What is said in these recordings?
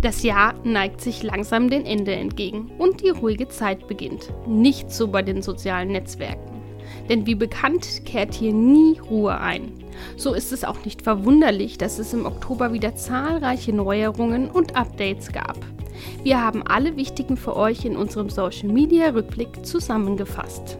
Das Jahr neigt sich langsam dem Ende entgegen und die ruhige Zeit beginnt. Nicht so bei den sozialen Netzwerken. Denn wie bekannt kehrt hier nie Ruhe ein. So ist es auch nicht verwunderlich, dass es im Oktober wieder zahlreiche Neuerungen und Updates gab. Wir haben alle wichtigen für euch in unserem Social Media Rückblick zusammengefasst.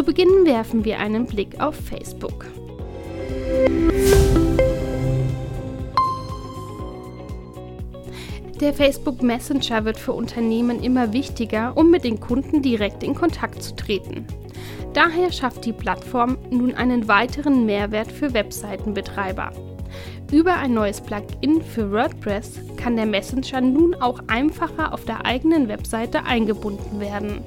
Zu Beginn werfen wir einen Blick auf Facebook. Der Facebook Messenger wird für Unternehmen immer wichtiger, um mit den Kunden direkt in Kontakt zu treten. Daher schafft die Plattform nun einen weiteren Mehrwert für Webseitenbetreiber. Über ein neues Plugin für WordPress kann der Messenger nun auch einfacher auf der eigenen Webseite eingebunden werden.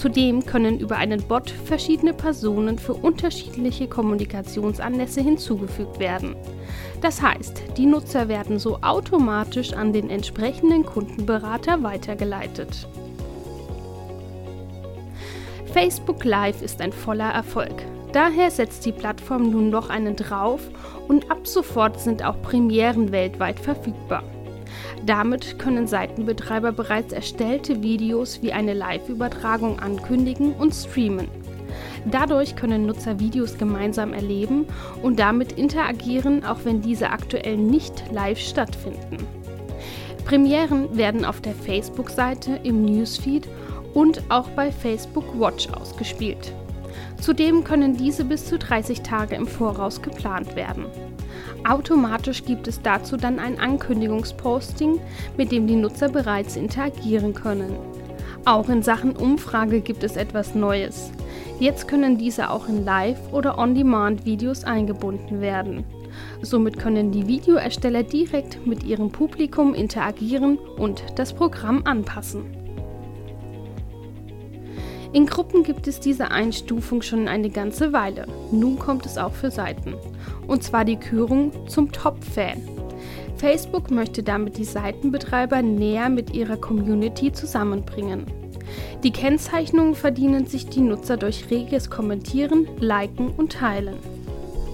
Zudem können über einen Bot verschiedene Personen für unterschiedliche Kommunikationsanlässe hinzugefügt werden. Das heißt, die Nutzer werden so automatisch an den entsprechenden Kundenberater weitergeleitet. Facebook Live ist ein voller Erfolg. Daher setzt die Plattform nun noch einen drauf und ab sofort sind auch Premieren weltweit verfügbar. Damit können Seitenbetreiber bereits erstellte Videos wie eine Live-Übertragung ankündigen und streamen. Dadurch können Nutzer Videos gemeinsam erleben und damit interagieren, auch wenn diese aktuell nicht live stattfinden. Premieren werden auf der Facebook-Seite, im Newsfeed und auch bei Facebook Watch ausgespielt. Zudem können diese bis zu 30 Tage im Voraus geplant werden. Automatisch gibt es dazu dann ein Ankündigungsposting, mit dem die Nutzer bereits interagieren können. Auch in Sachen Umfrage gibt es etwas Neues. Jetzt können diese auch in Live- oder On-Demand-Videos eingebunden werden. Somit können die Videoersteller direkt mit ihrem Publikum interagieren und das Programm anpassen. In Gruppen gibt es diese Einstufung schon eine ganze Weile. Nun kommt es auch für Seiten. Und zwar die Kürung zum Top-Fan. Facebook möchte damit die Seitenbetreiber näher mit ihrer Community zusammenbringen. Die Kennzeichnungen verdienen sich die Nutzer durch reges Kommentieren, Liken und Teilen.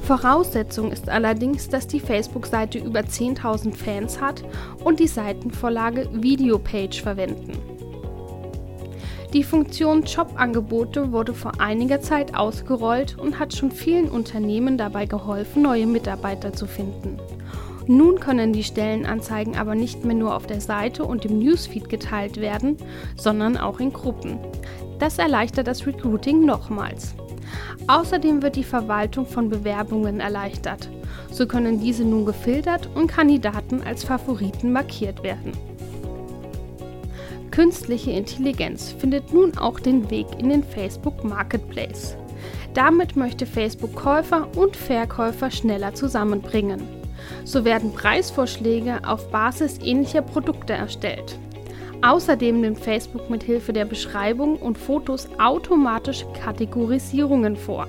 Voraussetzung ist allerdings, dass die Facebook-Seite über 10.000 Fans hat und die Seitenvorlage Videopage verwenden. Die Funktion Jobangebote wurde vor einiger Zeit ausgerollt und hat schon vielen Unternehmen dabei geholfen, neue Mitarbeiter zu finden. Nun können die Stellenanzeigen aber nicht mehr nur auf der Seite und im Newsfeed geteilt werden, sondern auch in Gruppen. Das erleichtert das Recruiting nochmals. Außerdem wird die Verwaltung von Bewerbungen erleichtert. So können diese nun gefiltert und Kandidaten als Favoriten markiert werden. Künstliche Intelligenz findet nun auch den Weg in den Facebook Marketplace. Damit möchte Facebook Käufer und Verkäufer schneller zusammenbringen. So werden Preisvorschläge auf Basis ähnlicher Produkte erstellt. Außerdem nimmt Facebook mit Hilfe der Beschreibung und Fotos automatisch Kategorisierungen vor.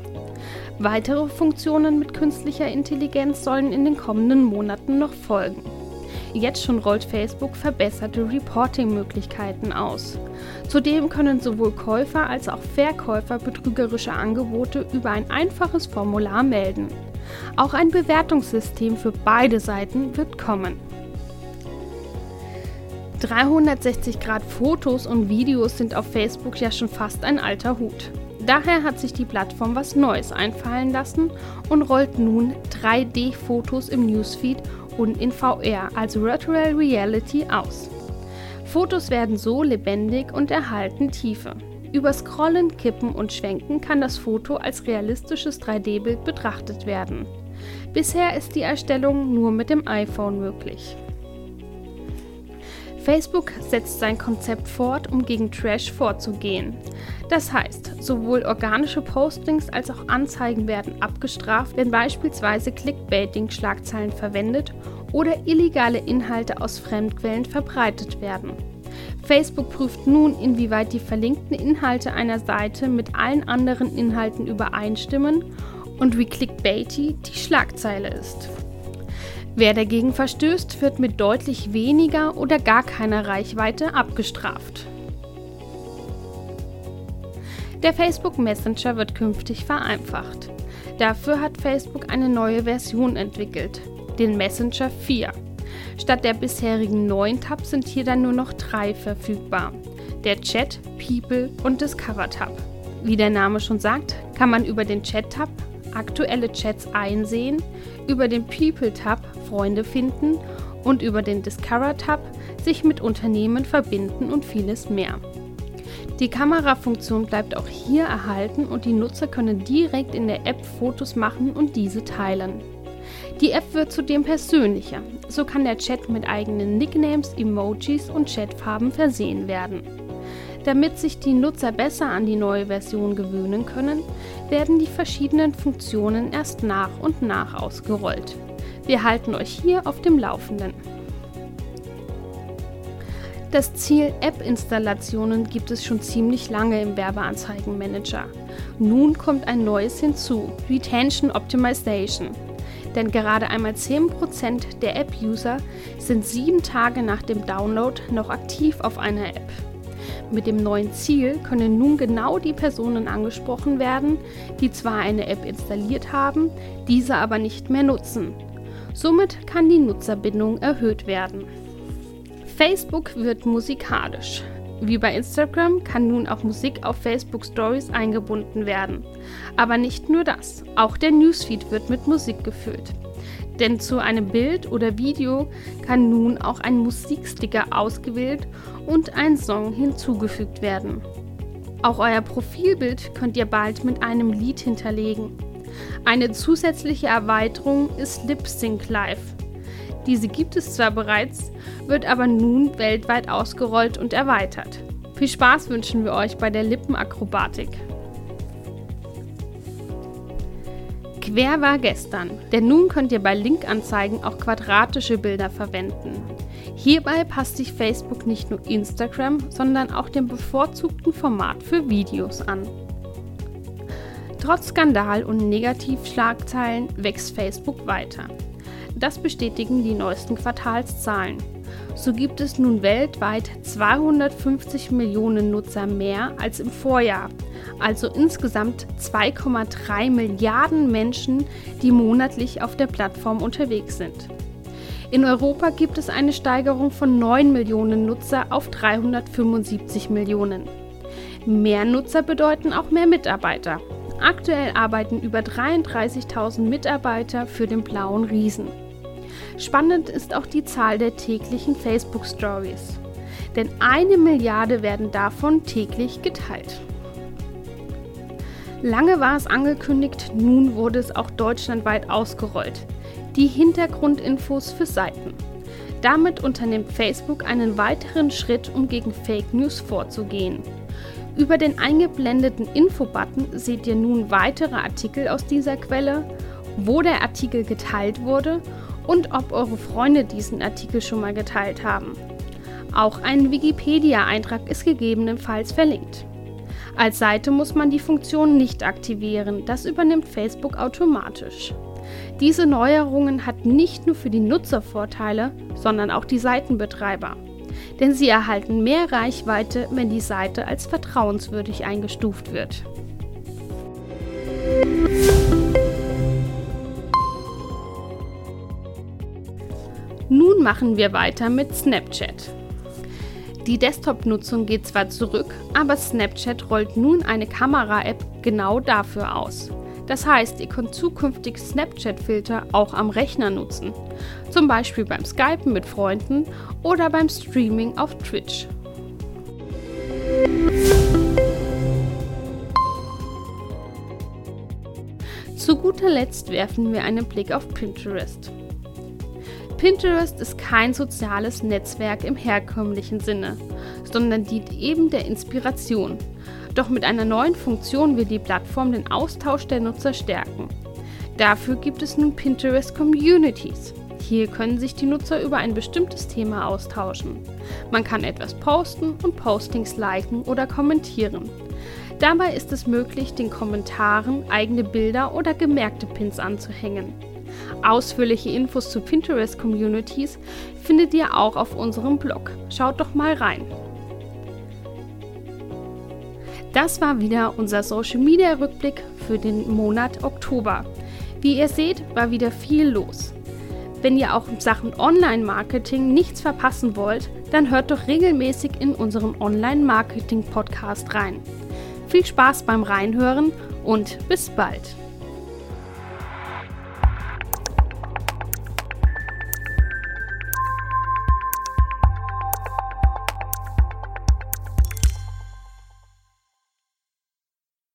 Weitere Funktionen mit künstlicher Intelligenz sollen in den kommenden Monaten noch folgen. Jetzt schon rollt Facebook verbesserte Reporting-Möglichkeiten aus. Zudem können sowohl Käufer als auch Verkäufer betrügerische Angebote über ein einfaches Formular melden. Auch ein Bewertungssystem für beide Seiten wird kommen. 360 Grad Fotos und Videos sind auf Facebook ja schon fast ein alter Hut. Daher hat sich die Plattform was Neues einfallen lassen und rollt nun 3D-Fotos im Newsfeed und in VR, also Virtual Reality, aus. Fotos werden so lebendig und erhalten Tiefe. Über Scrollen, Kippen und Schwenken kann das Foto als realistisches 3D-Bild betrachtet werden. Bisher ist die Erstellung nur mit dem iPhone möglich. Facebook setzt sein Konzept fort, um gegen Trash vorzugehen. Das heißt, sowohl organische Postings als auch Anzeigen werden abgestraft, wenn beispielsweise Clickbaiting-Schlagzeilen verwendet oder illegale Inhalte aus Fremdquellen verbreitet werden. Facebook prüft nun, inwieweit die verlinkten Inhalte einer Seite mit allen anderen Inhalten übereinstimmen und wie clickbaity die Schlagzeile ist. Wer dagegen verstößt, wird mit deutlich weniger oder gar keiner Reichweite abgestraft. Der Facebook Messenger wird künftig vereinfacht. Dafür hat Facebook eine neue Version entwickelt, den Messenger 4. Statt der bisherigen neun Tabs sind hier dann nur noch drei verfügbar. Der Chat, People und Discover Tab. Wie der Name schon sagt, kann man über den Chat Tab aktuelle Chats einsehen, über den People Tab Freunde finden und über den Discover Tab sich mit Unternehmen verbinden und vieles mehr. Die Kamerafunktion bleibt auch hier erhalten und die Nutzer können direkt in der App Fotos machen und diese teilen. Die App wird zudem persönlicher. So kann der Chat mit eigenen Nicknames, Emojis und Chatfarben versehen werden. Damit sich die Nutzer besser an die neue Version gewöhnen können, werden die verschiedenen Funktionen erst nach und nach ausgerollt. Wir halten euch hier auf dem Laufenden. Das Ziel App-Installationen gibt es schon ziemlich lange im Werbeanzeigenmanager. Nun kommt ein neues hinzu, Retention Optimization. Denn gerade einmal 10% der App-User sind sieben Tage nach dem Download noch aktiv auf einer App. Mit dem neuen Ziel können nun genau die Personen angesprochen werden, die zwar eine App installiert haben, diese aber nicht mehr nutzen. Somit kann die Nutzerbindung erhöht werden. Facebook wird musikalisch. Wie bei Instagram kann nun auch Musik auf Facebook Stories eingebunden werden. Aber nicht nur das, auch der Newsfeed wird mit Musik gefüllt. Denn zu einem Bild oder Video kann nun auch ein Musiksticker ausgewählt und ein Song hinzugefügt werden. Auch euer Profilbild könnt ihr bald mit einem Lied hinterlegen. Eine zusätzliche Erweiterung ist Lip Sync Live. Diese gibt es zwar bereits, wird aber nun weltweit ausgerollt und erweitert. Viel Spaß wünschen wir euch bei der Lippenakrobatik. Quer war gestern, denn nun könnt ihr bei Linkanzeigen auch quadratische Bilder verwenden. Hierbei passt sich Facebook nicht nur Instagram, sondern auch dem bevorzugten Format für Videos an. Trotz Skandal und Negativschlagzeilen wächst Facebook weiter. Das bestätigen die neuesten Quartalszahlen. So gibt es nun weltweit 250 Millionen Nutzer mehr als im Vorjahr, also insgesamt 2,3 Milliarden Menschen, die monatlich auf der Plattform unterwegs sind. In Europa gibt es eine Steigerung von 9 Millionen Nutzer auf 375 Millionen. Mehr Nutzer bedeuten auch mehr Mitarbeiter. Aktuell arbeiten über 33.000 Mitarbeiter für den blauen Riesen. Spannend ist auch die Zahl der täglichen Facebook Stories. Denn eine Milliarde werden davon täglich geteilt. Lange war es angekündigt, nun wurde es auch deutschlandweit ausgerollt. Die Hintergrundinfos für Seiten. Damit unternimmt Facebook einen weiteren Schritt, um gegen Fake News vorzugehen. Über den eingeblendeten Info-Button seht ihr nun weitere Artikel aus dieser Quelle, wo der Artikel geteilt wurde und ob eure Freunde diesen Artikel schon mal geteilt haben. Auch ein Wikipedia-Eintrag ist gegebenenfalls verlinkt. Als Seite muss man die Funktion nicht aktivieren, das übernimmt Facebook automatisch. Diese Neuerungen hat nicht nur für die Nutzer Vorteile, sondern auch die Seitenbetreiber. Denn sie erhalten mehr Reichweite, wenn die Seite als vertrauenswürdig eingestuft wird. Nun machen wir weiter mit Snapchat. Die Desktop-Nutzung geht zwar zurück, aber Snapchat rollt nun eine Kamera-App genau dafür aus. Das heißt, ihr könnt zukünftig Snapchat-Filter auch am Rechner nutzen. Zum Beispiel beim Skypen mit Freunden oder beim Streaming auf Twitch. Zu guter Letzt werfen wir einen Blick auf Pinterest. Pinterest ist kein soziales Netzwerk im herkömmlichen Sinne, sondern dient eben der Inspiration. Doch mit einer neuen Funktion will die Plattform den Austausch der Nutzer stärken. Dafür gibt es nun Pinterest Communities. Hier können sich die Nutzer über ein bestimmtes Thema austauschen. Man kann etwas posten und Postings liken oder kommentieren. Dabei ist es möglich, den Kommentaren eigene Bilder oder gemerkte Pins anzuhängen. Ausführliche Infos zu Pinterest Communities findet ihr auch auf unserem Blog. Schaut doch mal rein. Das war wieder unser Social Media Rückblick für den Monat Oktober. Wie ihr seht, war wieder viel los. Wenn ihr auch in Sachen Online-Marketing nichts verpassen wollt, dann hört doch regelmäßig in unseren Online-Marketing-Podcast rein. Viel Spaß beim Reinhören und bis bald!